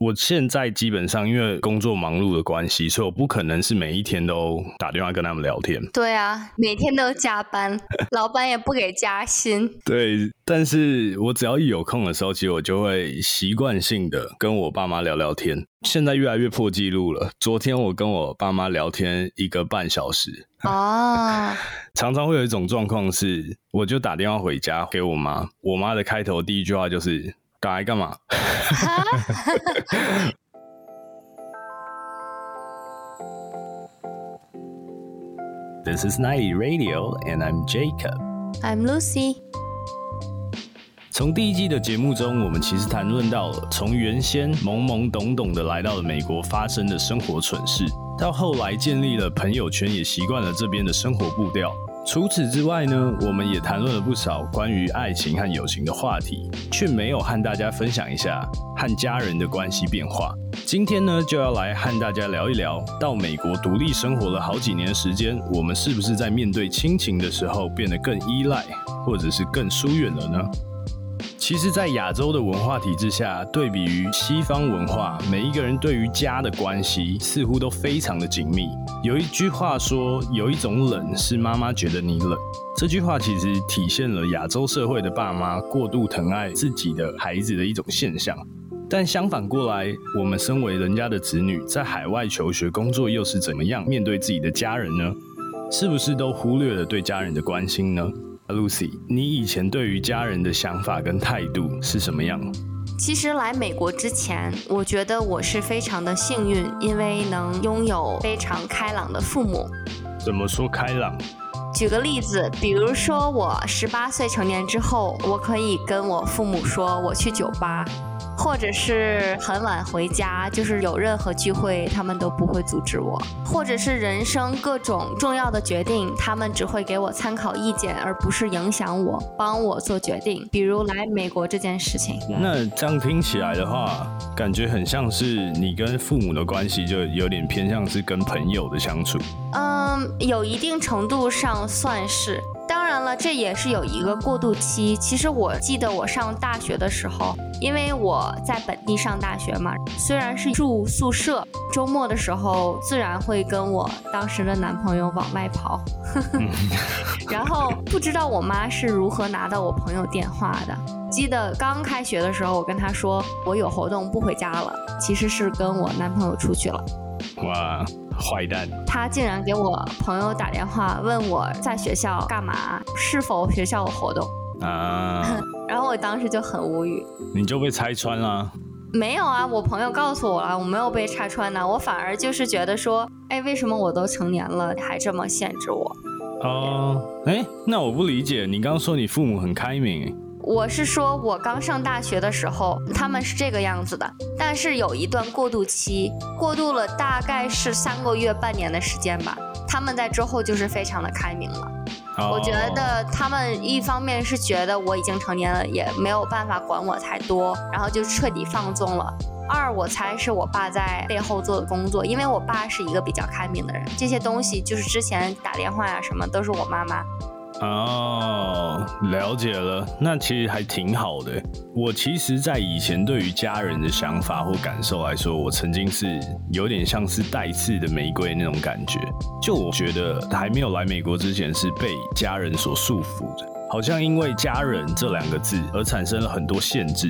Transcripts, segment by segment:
我现在基本上因为工作忙碌的关系，所以我不可能是每一天都打电话跟他们聊天。对啊，每天都加班，老板也不给加薪。对，但是我只要一有空的时候，其实我就会习惯性的跟我爸妈聊聊天。现在越来越破纪录了。昨天我跟我爸妈聊天一个半小时。哦，常常会有一种状况是，我就打电话回家给我妈，我妈的开头第一句话就是“赶来干嘛”。This is Nighty Radio, and I'm Jacob. I'm Lucy。从第一季的节目中，我们其实谈论到了从原先懵懵懂懂的来到了美国发生的生活蠢事，到后来建立了朋友圈，也习惯了这边的生活步调。除此之外呢，我们也谈论了不少关于爱情和友情的话题，却没有和大家分享一下和家人的关系变化。今天呢，就要来和大家聊一聊，到美国独立生活了好几年时间，我们是不是在面对亲情的时候变得更依赖，或者是更疏远了呢？其实，在亚洲的文化体制下，对比于西方文化，每一个人对于家的关系似乎都非常的紧密。有一句话说，有一种冷是妈妈觉得你冷。这句话其实体现了亚洲社会的爸妈过度疼爱自己的孩子的一种现象。但相反过来，我们身为人家的子女，在海外求学、工作，又是怎么样面对自己的家人呢？是不是都忽略了对家人的关心呢？Lucy，你以前对于家人的想法跟态度是什么样？其实来美国之前，我觉得我是非常的幸运，因为能拥有非常开朗的父母。怎么说开朗？举个例子，比如说我十八岁成年之后，我可以跟我父母说我去酒吧，或者是很晚回家，就是有任何聚会，他们都不会阻止我；或者是人生各种重要的决定，他们只会给我参考意见，而不是影响我，帮我做决定。比如来美国这件事情。那这样听起来的话，感觉很像是你跟父母的关系就有点偏向是跟朋友的相处。嗯，有一定程度上算是。当然了，这也是有一个过渡期。其实我记得我上大学的时候，因为我在本地上大学嘛，虽然是住宿舍，周末的时候自然会跟我当时的男朋友往外跑。然后不知道我妈是如何拿到我朋友电话的。记得刚开学的时候，我跟她说我有活动不回家了，其实是跟我男朋友出去了。哇，坏蛋！他竟然给我朋友打电话问我在学校干嘛，是否学校有活动啊？然后我当时就很无语，你就被拆穿了？没有啊，我朋友告诉我了，我没有被拆穿呢，我反而就是觉得说，哎，为什么我都成年了还这么限制我？哦，哎，那我不理解，你刚刚说你父母很开明。我是说，我刚上大学的时候，他们是这个样子的，但是有一段过渡期，过渡了大概是三个月、半年的时间吧。他们在之后就是非常的开明了。哦、我觉得他们一方面是觉得我已经成年了，也没有办法管我太多，然后就彻底放纵了。二，我猜是我爸在背后做的工作，因为我爸是一个比较开明的人，这些东西就是之前打电话呀、啊、什么都是我妈妈。哦，了解了，那其实还挺好的。我其实，在以前对于家人的想法或感受来说，我曾经是有点像是带刺的玫瑰那种感觉。就我觉得还没有来美国之前，是被家人所束缚的，好像因为家人这两个字而产生了很多限制。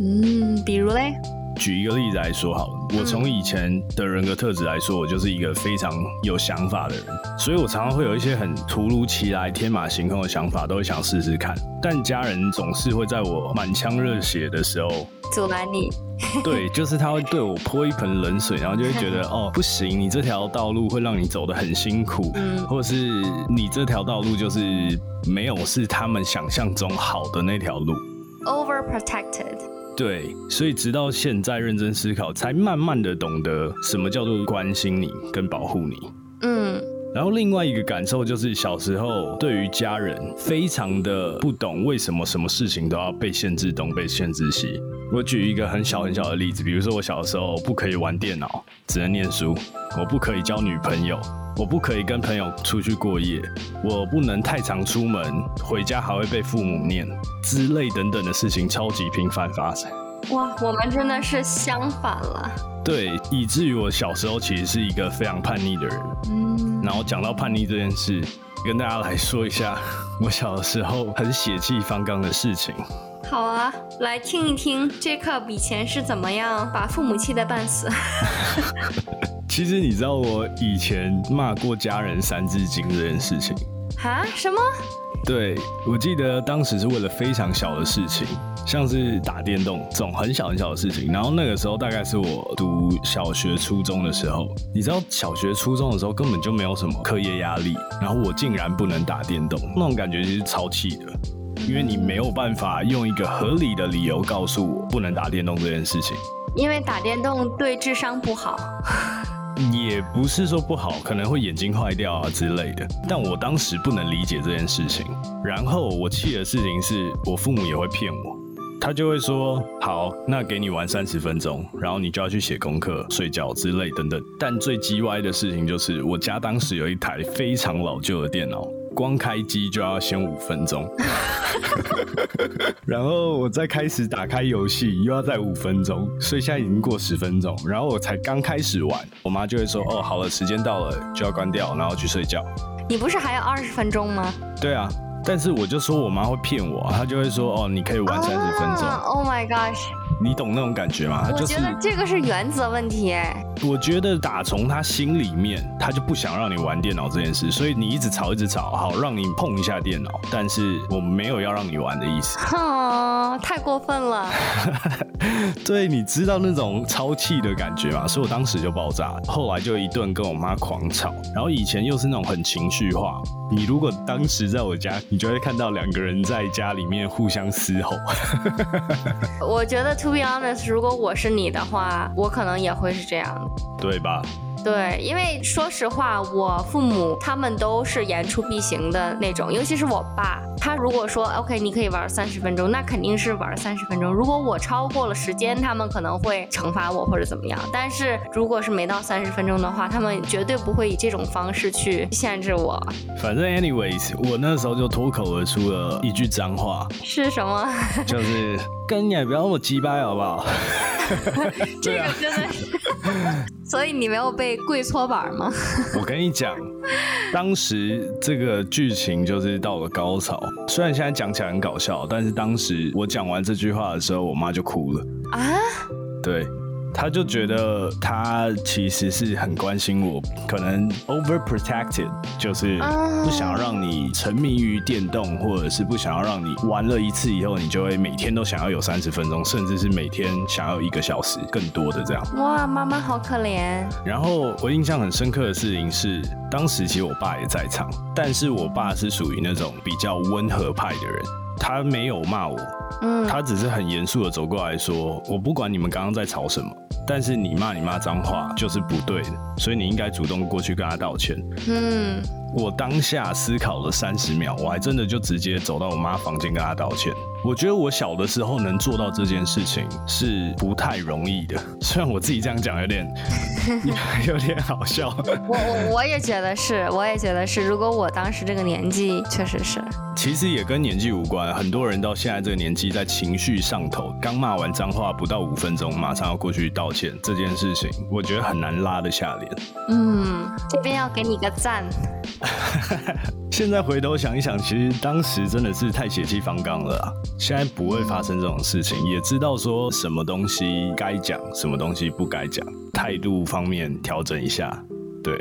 嗯，比如嘞？举一个例子来说好了，我从以前的人格特质来说，我就是一个非常有想法的人，所以我常常会有一些很突如其来、天马行空的想法，都会想试试看。但家人总是会在我满腔热血的时候 阻拦你。对，就是他会对我泼一盆冷水，然后就会觉得哦，不行，你这条道路会让你走得很辛苦，嗯，或者是你这条道路就是没有是他们想象中好的那条路。Overprotected。对，所以直到现在认真思考，才慢慢的懂得什么叫做关心你跟保护你。嗯，然后另外一个感受就是小时候对于家人非常的不懂，为什么什么事情都要被限制东，被限制西。我举一个很小很小的例子，比如说我小时候不可以玩电脑，只能念书；我不可以交女朋友，我不可以跟朋友出去过夜，我不能太常出门，回家还会被父母念之类等等的事情，超级频繁发生。哇，我们真的是相反了。对，以至于我小时候其实是一个非常叛逆的人。嗯，然后讲到叛逆这件事，跟大家来说一下 我小的时候很血气方刚的事情。好啊，来听一听 Jacob 以前是怎么样把父母气得半死。其实你知道我以前骂过家人三字经这件事情？哈？什么？对，我记得当时是为了非常小的事情，像是打电动这种很小很小的事情。然后那个时候大概是我读小学、初中的时候，你知道小学、初中的时候根本就没有什么课业压力，然后我竟然不能打电动，那种感觉其实超气的。因为你没有办法用一个合理的理由告诉我不能打电动这件事情，因为打电动对智商不好，也不是说不好，可能会眼睛坏掉啊之类的。但我当时不能理解这件事情，然后我气的事情是我父母也会骗我，他就会说好，那给你玩三十分钟，然后你就要去写功课、睡觉之类等等。但最叽歪的事情就是我家当时有一台非常老旧的电脑。光开机就要先五分钟，然后我再开始打开游戏又要再五分钟，所以现在已经过十分钟，然后我才刚开始玩，我妈就会说：“哦，好了，时间到了就要关掉，然后去睡觉。”你不是还有二十分钟吗？对啊，但是我就说我妈会骗我，她就会说：“哦，你可以玩三十分钟。”Oh my gosh！你懂那种感觉吗？我觉得这个是原则问题哎。我觉得打从他心里面，他就不想让你玩电脑这件事，所以你一直吵，一直吵，好让你碰一下电脑，但是我没有要让你玩的意思。哼，太过分了。对，你知道那种超气的感觉吗？所以我当时就爆炸，后来就一顿跟我妈狂吵，然后以前又是那种很情绪化。你如果当时在我家，你就会看到两个人在家里面互相嘶吼。我觉得，to be honest，如果我是你的话，我可能也会是这样。对吧？对，因为说实话，我父母他们都是言出必行的那种，尤其是我爸，他如果说 OK，你可以玩三十分钟，那肯定是玩三十分钟。如果我超过了时间，他们可能会惩罚我或者怎么样。但是如果是没到三十分钟的话，他们绝对不会以这种方式去限制我。反正 anyways，我那时候就脱口而出了一句脏话，是什么？就是跟你也不要那么鸡掰，好不好？这个真的是，所以你没有被跪搓板吗？我跟你讲，当时这个剧情就是到了高潮。虽然现在讲起来很搞笑，但是当时我讲完这句话的时候，我妈就哭了啊。对。他就觉得他其实是很关心我，可能 overprotected，就是不想要让你沉迷于电动，或者是不想要让你玩了一次以后，你就会每天都想要有三十分钟，甚至是每天想要一个小时更多的这样。哇，妈妈好可怜。然后我印象很深刻的事情是，当时其实我爸也在场，但是我爸是属于那种比较温和派的人，他没有骂我。嗯，他只是很严肃的走过来说：“我不管你们刚刚在吵什么，但是你骂你妈脏话就是不对的，所以你应该主动过去跟他道歉。”嗯，我当下思考了三十秒，我还真的就直接走到我妈房间跟她道歉。我觉得我小的时候能做到这件事情是不太容易的，虽然我自己这样讲有点有点好笑。我我我也觉得是，我也觉得是。如果我当时这个年纪，确实是。其实也跟年纪无关，很多人到现在这个年纪，在情绪上头，刚骂完脏话不到五分钟，马上要过去道歉，这件事情我觉得很难拉得下脸。嗯，这边要给你个赞。现在回头想一想，其实当时真的是太血气方刚了。现在不会发生这种事情，也知道说什么东西该讲，什么东西不该讲，态度方面调整一下，对。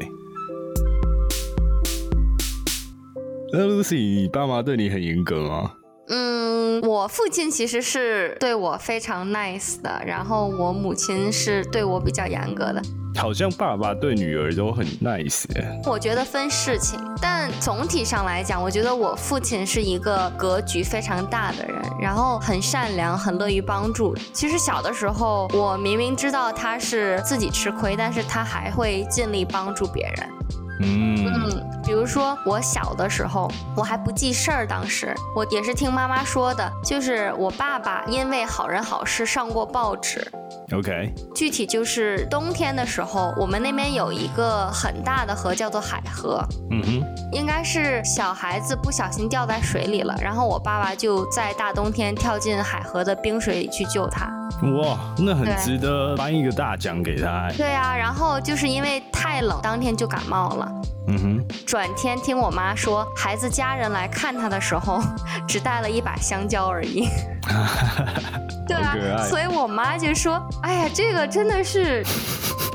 那 Lucy，你爸妈对你很严格吗？嗯，我父亲其实是对我非常 nice 的，然后我母亲是对我比较严格的。好像爸爸对女儿都很 nice。我觉得分事情，但总体上来讲，我觉得我父亲是一个格局非常大的人，然后很善良，很乐于帮助。其实小的时候，我明明知道他是自己吃亏，但是他还会尽力帮助别人。嗯。比如说我小的时候，我还不记事儿，当时我也是听妈妈说的，就是我爸爸因为好人好事上过报纸。OK，具体就是冬天的时候，我们那边有一个很大的河，叫做海河。嗯哼，应该是小孩子不小心掉在水里了，然后我爸爸就在大冬天跳进海河的冰水里去救他。哇，那很值得颁一个大奖给他欸。对啊，然后就是因为太冷，当天就感冒了。嗯哼，转天听我妈说，孩子家人来看他的时候，只带了一把香蕉而已。对啊所以我妈就说：“哎呀，这个真的是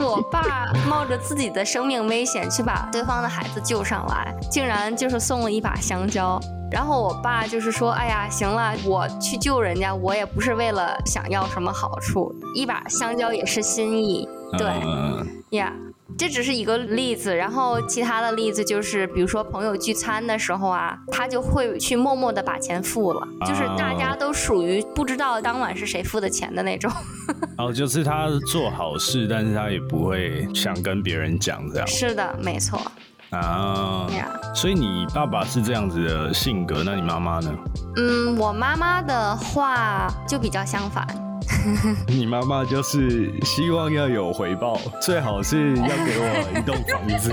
我爸冒着自己的生命危险去把对方的孩子救上来，竟然就是送了一把香蕉。”然后我爸就是说：“哎呀，行了，我去救人家，我也不是为了想要什么好处，一把香蕉也是心意。”对。嗯呀这只是一个例子，然后其他的例子就是，比如说朋友聚餐的时候啊，他就会去默默的把钱付了，就是大家都属于不知道当晚是谁付的钱的那种。哦，就是他做好事，但是他也不会想跟别人讲这样是的，没错。啊。呀，所以你爸爸是这样子的性格，那你妈妈呢？嗯，我妈妈的话就比较相反。你妈妈就是希望要有回报，最好是要给我一栋房子。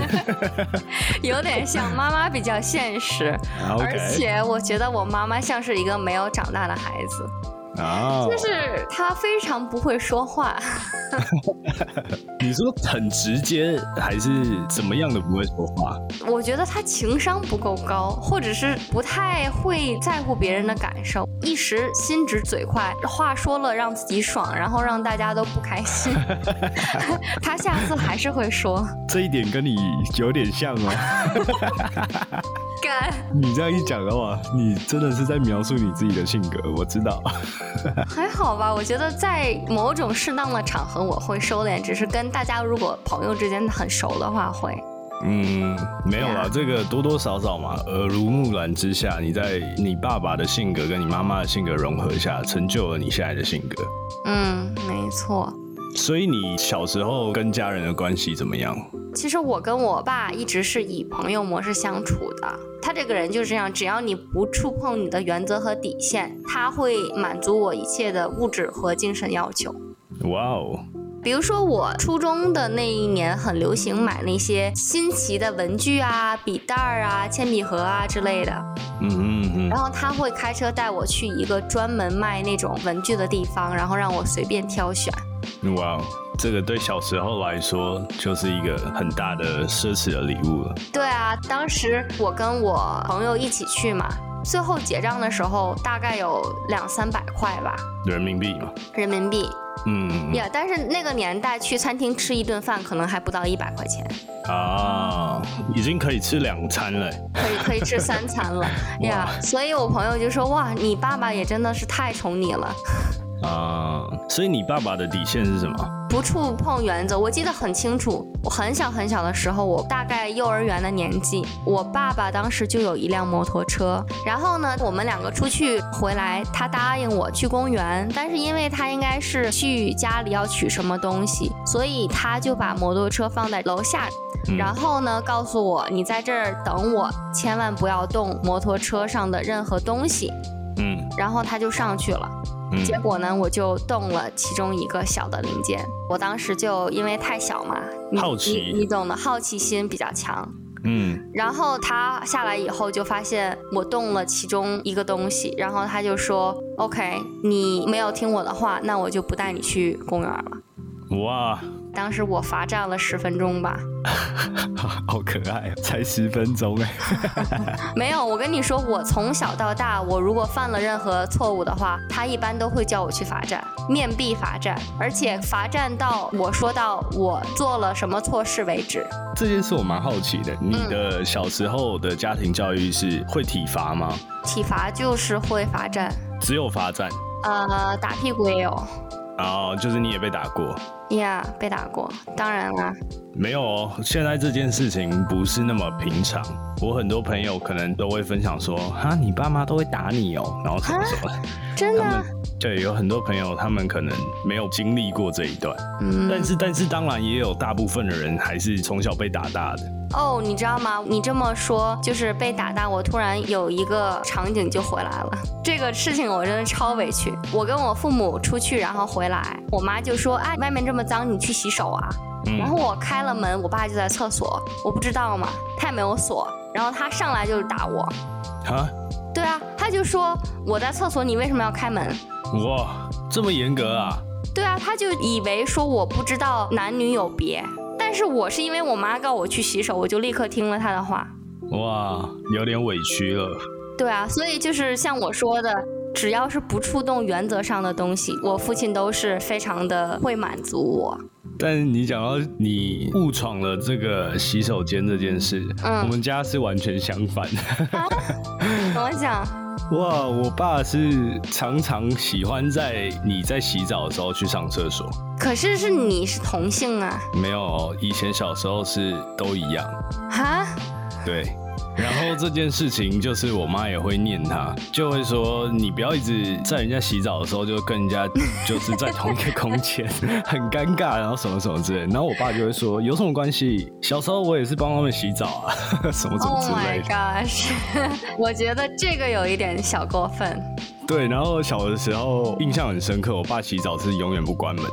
有点像妈妈比较现实，而且我觉得我妈妈像是一个没有长大的孩子，啊，就是他非常不会说话。你说很直接，还是怎么样的不会说话？我觉得他情商不够高，或者是不太会在乎别人的感受，一时心直嘴快，话说了让自己爽，然后让大家都不开心。他下次还是会说这一点跟你有点像哦。干，你这样一讲的话，你真的是在描述你自己的性格，我知道。还好吧？我觉得在某种适当的场合我会收敛，只是跟大家如果朋友之间很熟的话会。嗯，没有啦这个多多少少嘛，耳濡目染之下，你在你爸爸的性格跟你妈妈的性格融合下，成就了你现在的性格。嗯，没错。所以你小时候跟家人的关系怎么样？其实我跟我爸一直是以朋友模式相处的。他这个人就是这样，只要你不触碰你的原则和底线，他会满足我一切的物质和精神要求。哇哦，比如说，我初中的那一年很流行买那些新奇的文具啊、笔袋儿啊、铅笔盒啊之类的，嗯嗯嗯然后他会开车带我去一个专门卖那种文具的地方，然后让我随便挑选。哼，哇哦，这个对小时候来说就是一个很大的奢侈的礼物了。对啊，当时我跟我朋友一起去嘛，最后结账的时候大概有两三百块吧，人民币嘛，人民币嗯呀。但是那个年代去餐厅吃一顿饭可能还不到一百块钱，啊，已经可以吃两餐了。可以可以吃三餐了 呀。所以我朋友就说：“哇，你爸爸也真的是太宠你了，啊，所以你爸爸的底线是什么？不触碰原则。”我记得很清楚，我很小很小的时候，我大概幼儿园的年纪，我爸爸当时就有一辆摩托车。然后呢，我们两个出去回来，他答应我去公园，但是因为他应该是去家里要取什么东西，所以他就把摩托车放在楼下。嗯然后呢，告诉我你在这儿等我，千万不要动摩托车上的任何东西。嗯然后他就上去了，嗯结果呢，我就动了其中一个小的零件。我当时就因为太小嘛，你好奇你你懂的，好奇心比较强。嗯然后他下来以后就发现我动了其中一个东西，然后他就说：“OK，你没有听我的话，那我就不带你去公园了。哇，”当时我罚站了十分钟吧。好可爱啊，才十分钟哎。没有，我跟你说，我从小到大，我如果犯了任何错误的话，他一般都会叫我去罚站，面壁罚站，而且罚站到我说到我做了什么错事为止。这件事我蛮好奇的，你的小时候的家庭教育是会体罚吗？体罚就是会罚站，只有罚站，呃，打屁股也有然后就是你也被打过。呀被打过。当然啦，没有哦，现在这件事情不是那么平常。我很多朋友可能都会分享说，哈，你爸妈都会打你哦，然后怎么怎么。真的对有很多朋友，他们可能没有经历过这一段，嗯，但是但是当然也有大部分的人还是从小被打大的。哦，你知道吗？你这么说，就是被打到，我突然有一个场景就回来了。这个事情我真的超委屈。我跟我父母出去，然后回来，我妈就说：“哎，外面这么脏，你去洗手啊。”嗯然后我开了门，我爸就在厕所，我不知道嘛，他也没有锁，然后他上来就是打我。啊，对啊，他就说我在厕所，你为什么要开门？哇，这么严格啊？对啊，他就以为说我不知道男女有别，但是我是因为我妈告我去洗手，我就立刻听了她的话。哇，有点委屈了。对啊，所以就是像我说的，只要是不触动原则上的东西，我父亲都是非常的会满足我。但是你讲到你误闯了这个洗手间这件事，嗯我们家是完全相反。怎么讲？哇，我爸是常常喜欢在你在洗澡的时候去上厕所。可是是你是同性啊？没有，以前小时候是都一样。哈？对，然后这件事情就是我妈也会念他，就会说你不要一直在人家洗澡的时候就跟人家 就是在同一个空间，很尴尬，然后什么什么之类。然后我爸就会说有什么关系？小时候我也是帮他们洗澡啊，什么什么 Oh 之 my 类的。gosh！我觉得这个有一点小过分。对，然后小的时候印象很深刻，我爸洗澡是永远不关门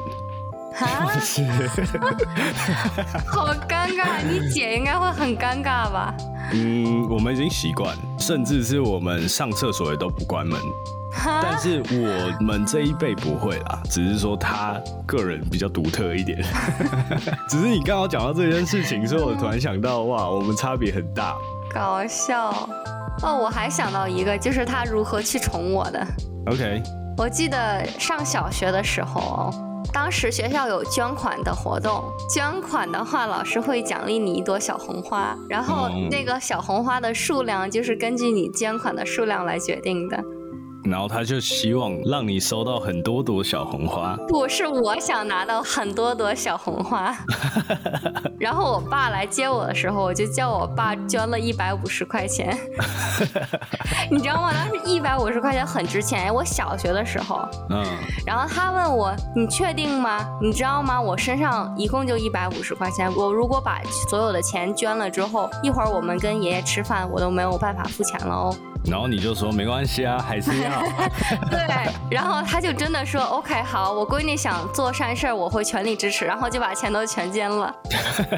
好尴尬，你姐应该会很尴尬吧？嗯，我们已经习惯，甚至是我们上厕所也都不关门。但是我们这一辈不会啦，只是说他个人比较独特一点。只是你刚好讲到这件事情，所以我突然想到，哇，我们差别很大。搞笑。哦，我还想到一个，就是他如何去宠我的。OK，我记得上小学的时候，当时学校有捐款的活动，捐款的话，老师会奖励你一朵小红花，然后嗯那个小红花的数量就是根据你捐款的数量来决定的。然后他就希望让你收到很多朵小红花。不是我想拿到很多朵小红花，然后我爸来接我的时候，我就叫我爸捐了一百五十块钱，你知道吗？当时一百五十块钱很值钱，我小学的时候。嗯，然后他问我：“你确定吗？你知道吗？我身上一共就一百五十块钱，我如果把所有的钱捐了之后，一会儿我们跟爷爷吃饭，我都没有办法付钱了哦。然后你就说没关系啊，还是要。”对，然后他就真的说：“OK，好，我闺女想做善事儿，我会全力支持。”然后就把钱都全捐了。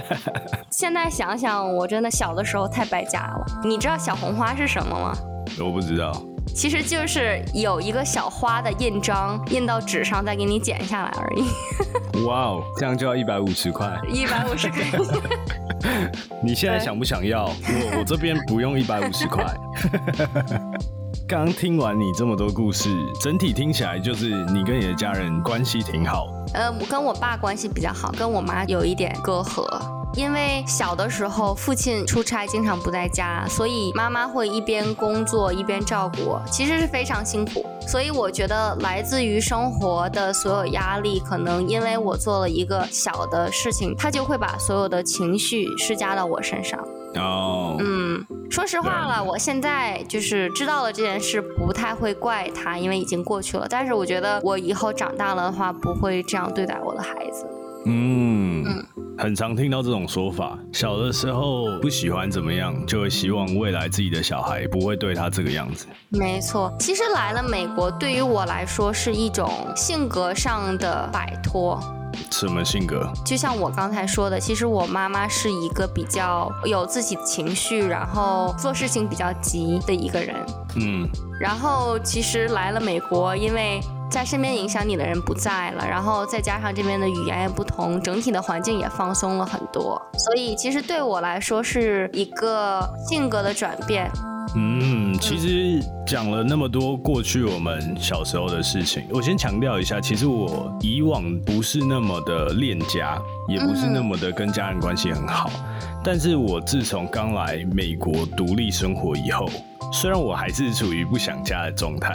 现在想想，我真的小的时候太败家了。你知道小红花是什么吗？我不知道。其实就是有一个小花的印章印到纸上，再给你剪下来而已。哇哦，这样就要一百五十块。一百五十块。你现在想不想要？我我这边不用一百五十块。刚 刚听完你这么多故事，整体听起来就是你跟你的家人关系挺好。呃，我跟我爸关系比较好，跟我妈有一点隔阂。因为小的时候父亲出差经常不在家，所以妈妈会一边工作一边照顾我，其实是非常辛苦。所以我觉得来自于生活的所有压力，可能因为我做了一个小的事情，他就会把所有的情绪施加到我身上。哦，嗯，说实话了，我现在就是知道了这件事，不太会怪他，因为已经过去了。但是我觉得我以后长大了的话，不会这样对待我的孩子。嗯嗯，很常听到这种说法。小的时候不喜欢怎么样，就会希望未来自己的小孩不会对他这个样子。没错，其实来了美国，对于我来说是一种性格上的摆脱。什么性格？就像我刚才说的，其实我妈妈是一个比较有自己的情绪，然后做事情比较急的一个人。嗯，然后其实来了美国，因为在身边影响你的人不在了，然后再加上这边的语言也不同，整体的环境也放松了很多，所以其实对我来说是一个性格的转变。嗯，其实讲了那么多过去我们小时候的事情，我先强调一下，其实我以往不是那么的恋家，也不是那么的跟家人关系很好。但是我自从刚来美国独立生活以后，虽然我还是处于不想家的状态，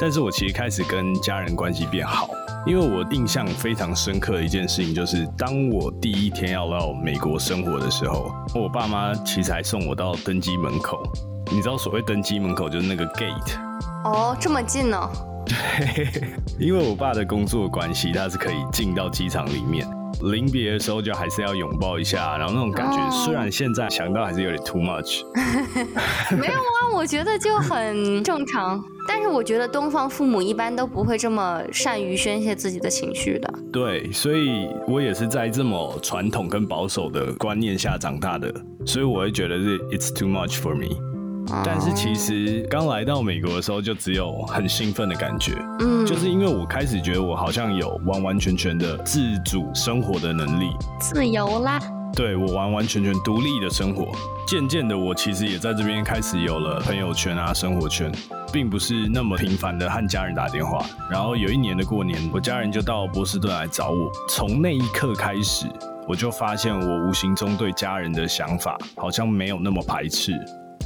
但是我其实开始跟家人关系变好。因为我印象非常深刻的一件事情，就是当我第一天要到美国生活的时候，我爸妈其实还送我到登机门口。你知道所谓登机门口就是那个 gate，哦，这么近呢、对，因为我爸的工作关系，他是可以进到机场里面。临别的时候就还是要拥抱一下，然后那种感觉，虽然现在想到还是有点 too much。没有啊，我觉得就很正常。但是我觉得东方父母一般都不会这么善于宣泄自己的情绪的。对，所以我也是在这么传统跟保守的观念下长大的，所以我会觉得是 it's too much for me。但是其实刚来到美国的时候，就只有很兴奋的感觉，嗯，就是因为我开始觉得我好像有完完全全的自主生活的能力，自由啦，对我完完全全独立的生活。渐渐的，我其实也在这边开始有了朋友圈啊，生活圈，并不是那么频繁的和家人打电话。然后有一年的过年，我家人就到波士顿来找我，从那一刻开始，我就发现我无形中对家人的想法好像没有那么排斥。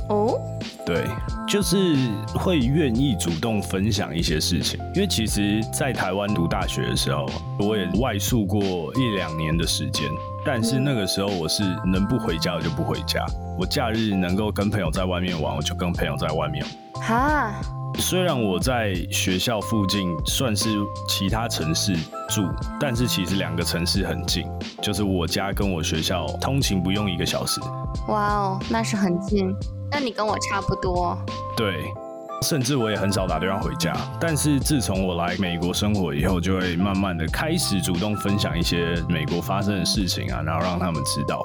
哦，对，就是会愿意主动分享一些事情，因为其实，在台湾读大学的时候，我也外宿过一两年的时间，但是那个时候我是能不回家我就不回家，我假日能够跟朋友在外面玩，我就跟朋友在外面。哈，虽然我在学校附近算是其他城市住，但是其实两个城市很近，就是我家跟我学校通勤不用一个小时。哇哦，那是很近。那你跟我差不多，对，甚至我也很少打电话回家。但是自从我来美国生活以后，就会慢慢的开始主动分享一些美国发生的事情啊，然后让他们知道。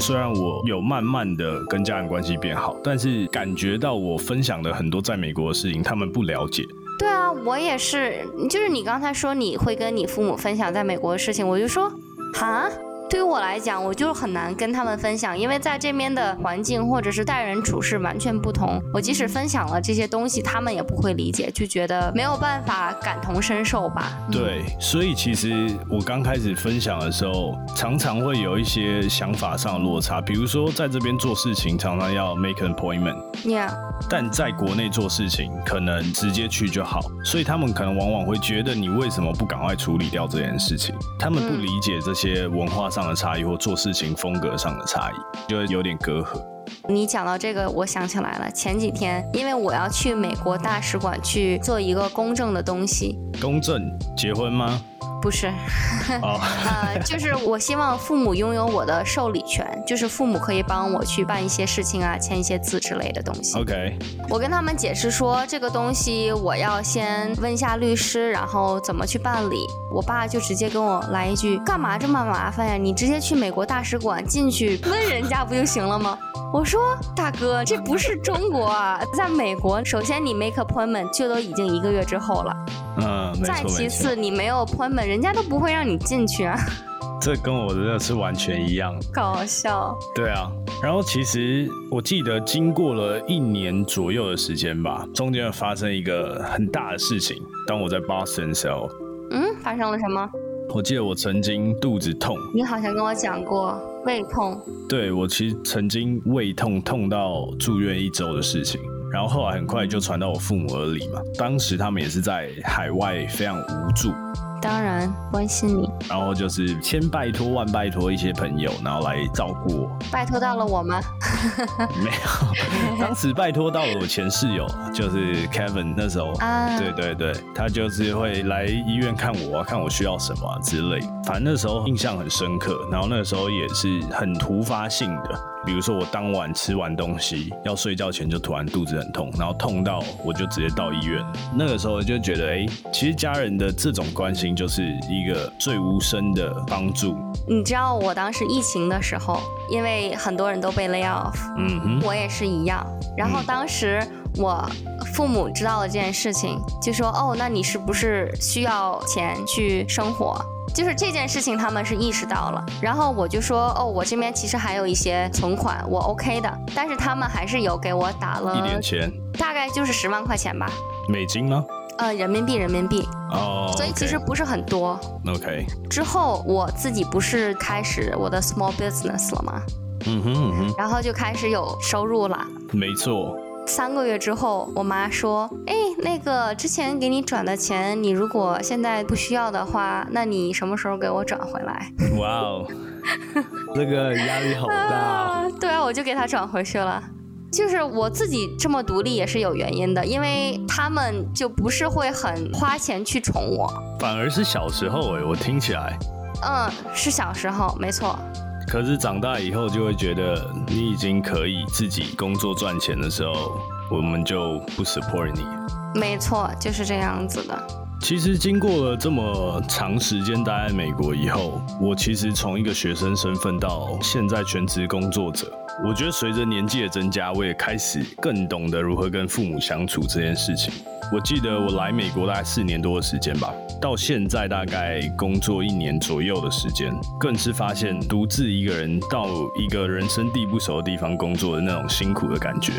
虽然我有慢慢的跟家人关系变好，但是感觉到我分享的很多在美国的事情，他们不了解。对啊，我也是，就是你刚才说你会跟你父母分享在美国的事情，我就说，哈。对于我来讲，我就很难跟他们分享，因为在这边的环境或者是待人处事完全不同。我即使分享了这些东西，他们也不会理解，就觉得没有办法感同身受吧。对，所以其实我刚开始分享的时候，常常会有一些想法上的落差。比如说，在这边做事情常常要 make an appointment，但在国内做事情可能直接去就好，所以他们可能往往会觉得你为什么不赶快处理掉这件事情？他们不理解这些文化上。的差异或做事情风格上的差异，就有点隔阂。你讲到这个，我想起来了。前几天，因为我要去美国大使馆去做一个公证的东西。公证？结婚吗？不是，呃，就是我希望父母拥有我的受理权，就是父母可以帮我去办一些事情啊，签一些字之类的东西。OK，我跟他们解释说，这个东西我要先问一下律师，然后怎么去办理。我爸就直接跟我来一句：“干嘛这么麻烦呀？你直接去美国大使馆进去问人家不就行了吗？”我说：“大哥，这不是中国啊，在美国，首先你 make appointment 就都已经一个月之后了。”嗯，再其次，你没有 appointment，人家都不会让你进去啊。这跟我的是完全一样，搞笑。对啊，然后其实我记得经过了一年左右的时间吧，中间发生一个很大的事情。当我在 Boston 的时候，嗯，发生了什么？我记得我曾经肚子痛，你好像跟我讲过胃痛。对，我其实曾经胃痛痛到住院一周的事情。然后后来很快就传到我父母耳里嘛，当时他们也是在海外非常无助。当然关心你，然后就是千拜托万拜托一些朋友，然后来照顾我。拜托到了我吗？没有，当时拜托到了我前室友，就是 Kevin。那时候，啊，对对对，他就是会来医院看我，看我需要什么之类。反正那时候印象很深刻，然后那个时候也是很突发性的。比如说我当晚吃完东西要睡觉前就突然肚子很痛，然后痛到我就直接到医院。那个时候就觉得，哎，其实家人的这种关心就是一个最无声的帮助。你知道我当时疫情的时候，因为很多人都被 lay off，嗯哼，我也是一样。然后当时我父母知道了这件事情，就说，哦，那你是不是需要钱去生活？就是这件事情，他们是意识到了，然后我就说，哦，我这边其实还有一些存款，我 OK 的，但是他们还是有给我打了一点钱，大概就是十万块钱吧，美金吗？呃，人民币，人民币。哦，所以其实不是很多。OK。之后我自己不是开始我的 small business 了吗？嗯哼嗯哼。然后就开始有收入了。没错。三个月之后，我妈说：“哎，那个之前给你转的钱，你如果现在不需要的话，那你什么时候给我转回来？”哇哦，那个压力好大。对啊，我就给他转回去了。就是我自己这么独立也是有原因的，因为他们就不是会很花钱去宠我，反而是小时候哎，我听起来，嗯，是小时候没错。可是长大以后就会觉得你已经可以自己工作赚钱的时候，我们就不 support 你。没错，就是这样子的。其实经过了这么长时间待在美国以后，我其实从一个学生身份到现在全职工作者。我觉得随着年纪的增加，我也开始更懂得如何跟父母相处这件事情。我记得我来美国大概四年多的时间吧，到现在大概工作一年左右的时间，更是发现独自一个人到一个人生地不熟的地方工作的那种辛苦的感觉。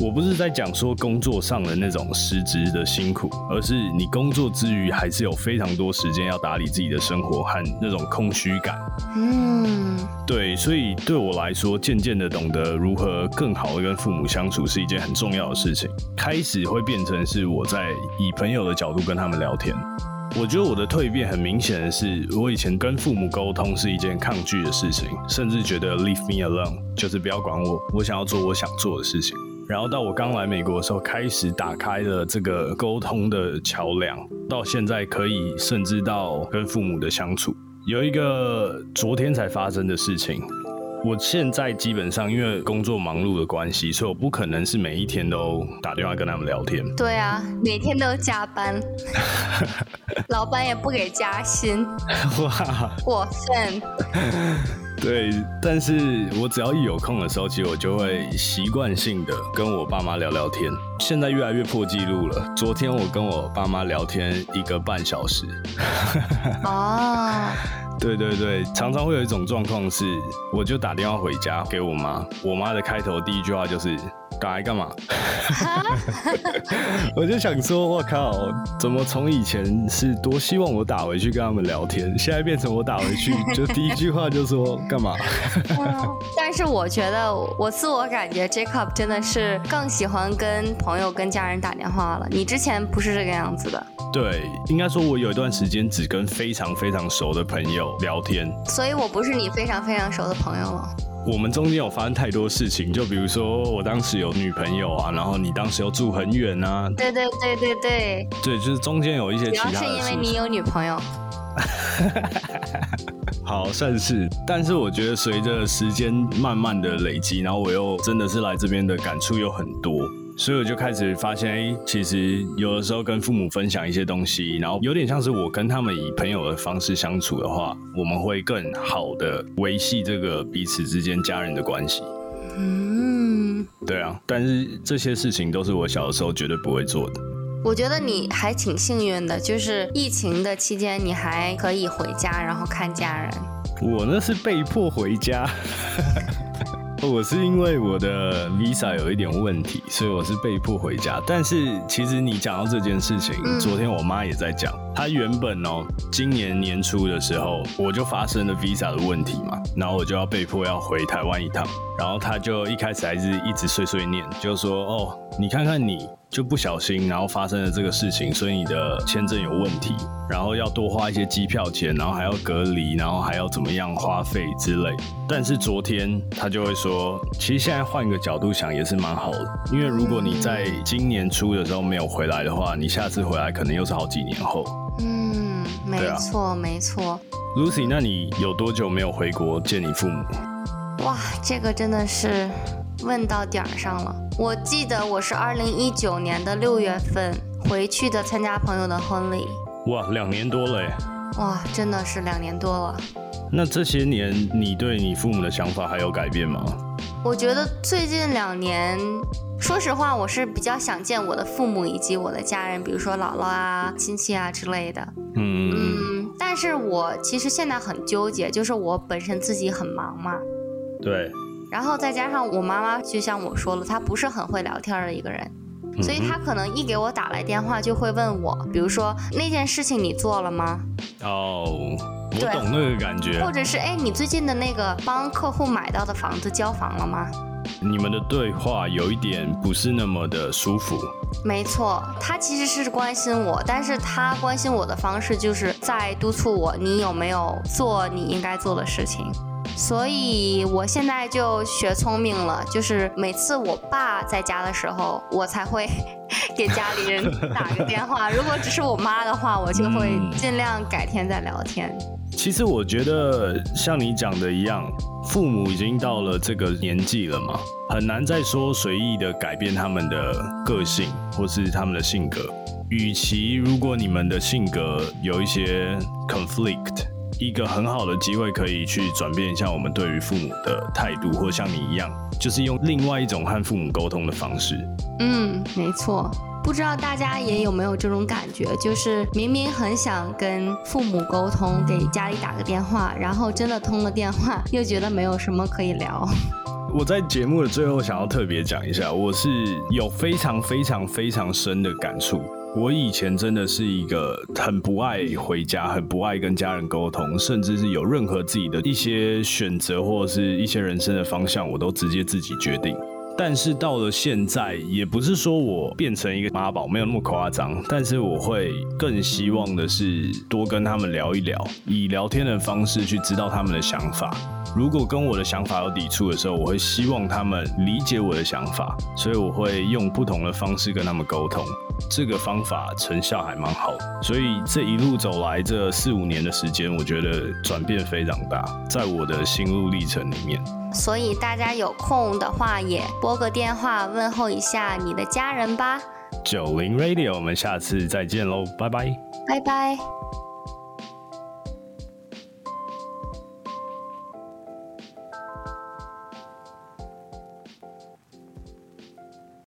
我不是在讲说工作上的那种失职的辛苦，而是你工作之余还是有非常多时间要打理自己的生活和那种空虚感。嗯，对，所以对我来说，渐渐的懂得如何更好的跟父母相处是一件很重要的事情。开始会变成是我在以朋友的角度跟他们聊天。我觉得我的蜕变很明显的是，我以前跟父母沟通是一件抗拒的事情，甚至觉得 leave me alone，就是不要管我，我想要做我想做的事情。然后到我刚来美国的时候，开始打开了这个沟通的桥梁，到现在可以甚至到跟父母的相处。有一个昨天才发生的事情，我现在基本上因为工作忙碌的关系，所以我不可能是每一天都打电话跟他们聊天。对啊，每天都加班，老板也不给加薪，哇，过分。对，但是我只要一有空的时候，其实我就会习惯性的跟我爸妈聊聊天。现在越来越破纪录了，昨天我跟我爸妈聊天一个半小时。哦，对对对，常常会有一种状况是，我就打电话回家给我妈，我妈的开头第一句话就是。打来干嘛？我就想说，我靠，怎么从以前是多希望我打回去跟他们聊天，现在变成我打回去就第一句话就说 干嘛？但是我觉得，我自我感觉，Jacob 真的是更喜欢跟朋友、跟家人打电话了。你之前不是这个样子的。对，应该说，我有一段时间只跟非常非常熟的朋友聊天，所以我不是你非常非常熟的朋友了。我们中间有发生太多事情，就比如说我当时有女朋友啊，然后你当时又住很远啊。对对对对对。对，就是中间有一些其他的。主要是因为你有女朋友。好，算是。但是我觉得随着时间慢慢的累积，然后我又真的是来这边的感触又很多。所以我就开始发现，哎，其实有的时候跟父母分享一些东西，然后有点像是我跟他们以朋友的方式相处的话，我们会更好的维系这个彼此之间家人的关系。嗯，对啊。但是这些事情都是我小的时候绝对不会做的。我觉得你还挺幸运的，就是疫情的期间你还可以回家，然后看家人。我那是被迫回家。我是因为我的 visa 有一点问题，所以我是被迫回家。但是其实你讲到这件事情，昨天我妈也在讲，他原本哦，今年年初的时候我就发生了 visa 的问题嘛，然后我就要被迫要回台湾一趟，然后他就一开始还是一直碎碎念，就说哦，你看看你。就不小心，然后发生了这个事情，所以你的签证有问题，然后要多花一些机票钱，然后还要隔离，然后还要怎么样花费之类。但是昨天他就会说，其实现在换一个角度想也是蛮好的，因为如果你在今年初的时候没有回来的话，你下次回来可能又是好几年后。嗯，没错没错。Lucy，那你有多久没有回国见你父母？哇，这个真的是。问到点儿上了。我记得我是二零一九年的六月份回去的，参加朋友的婚礼。哇，两年多了耶！哇，真的是两年多了。那这些年你对你父母的想法还有改变吗？我觉得最近两年，说实话，我是比较想见我的父母以及我的家人，比如说姥姥啊、亲戚啊之类的。嗯嗯。但是我其实现在很纠结，就是我本身自己很忙嘛。对。然后再加上我妈妈，就像我说了，她不是很会聊天的一个人，所以她可能一给我打来电话就会问我，比如说那件事情你做了吗？哦，我懂那个感觉。或者是哎，你最近的那个帮客户买到的房子交房了吗？你们的对话有一点不是那么的舒服。没错，他其实是关心我，但是他关心我的方式就是在督促我，你有没有做你应该做的事情。所以我现在就学聪明了，就是每次我爸在家的时候，我才会 给家里人打个电话。如果只是我妈的话，我就会尽量改天再聊天。其实我觉得像你讲的一样，父母已经到了这个年纪了嘛，很难再说随意的改变他们的个性或是他们的性格。与其如果你们的性格有一些 conflict。一个很好的机会可以去转变一下我们对于父母的态度，或像你一样，就是用另外一种和父母沟通的方式。嗯，没错。不知道大家也有没有这种感觉，就是明明很想跟父母沟通，给家里打个电话，然后真的通了电话，又觉得没有什么可以聊。我在节目的最后想要特别讲一下，我是有非常非常非常深的感触。我以前真的是一个很不爱回家、很不爱跟家人沟通，甚至是有任何自己的一些选择或者是一些人生的方向，我都直接自己决定。但是到了现在，也不是说我变成一个妈宝，没有那么夸张。但是我会更希望的是多跟他们聊一聊，以聊天的方式去知道他们的想法。如果跟我的想法有抵触的时候，我会希望他们理解我的想法，所以我会用不同的方式跟他们沟通。这个方法成效还蛮好，所以这一路走来这四五年的时间，我觉得转变非常大，在我的心路历程里面。所以大家有空的话，也拨个电话问候一下你的家人吧。九零 Radio，我们下次再见喽，拜拜，拜拜。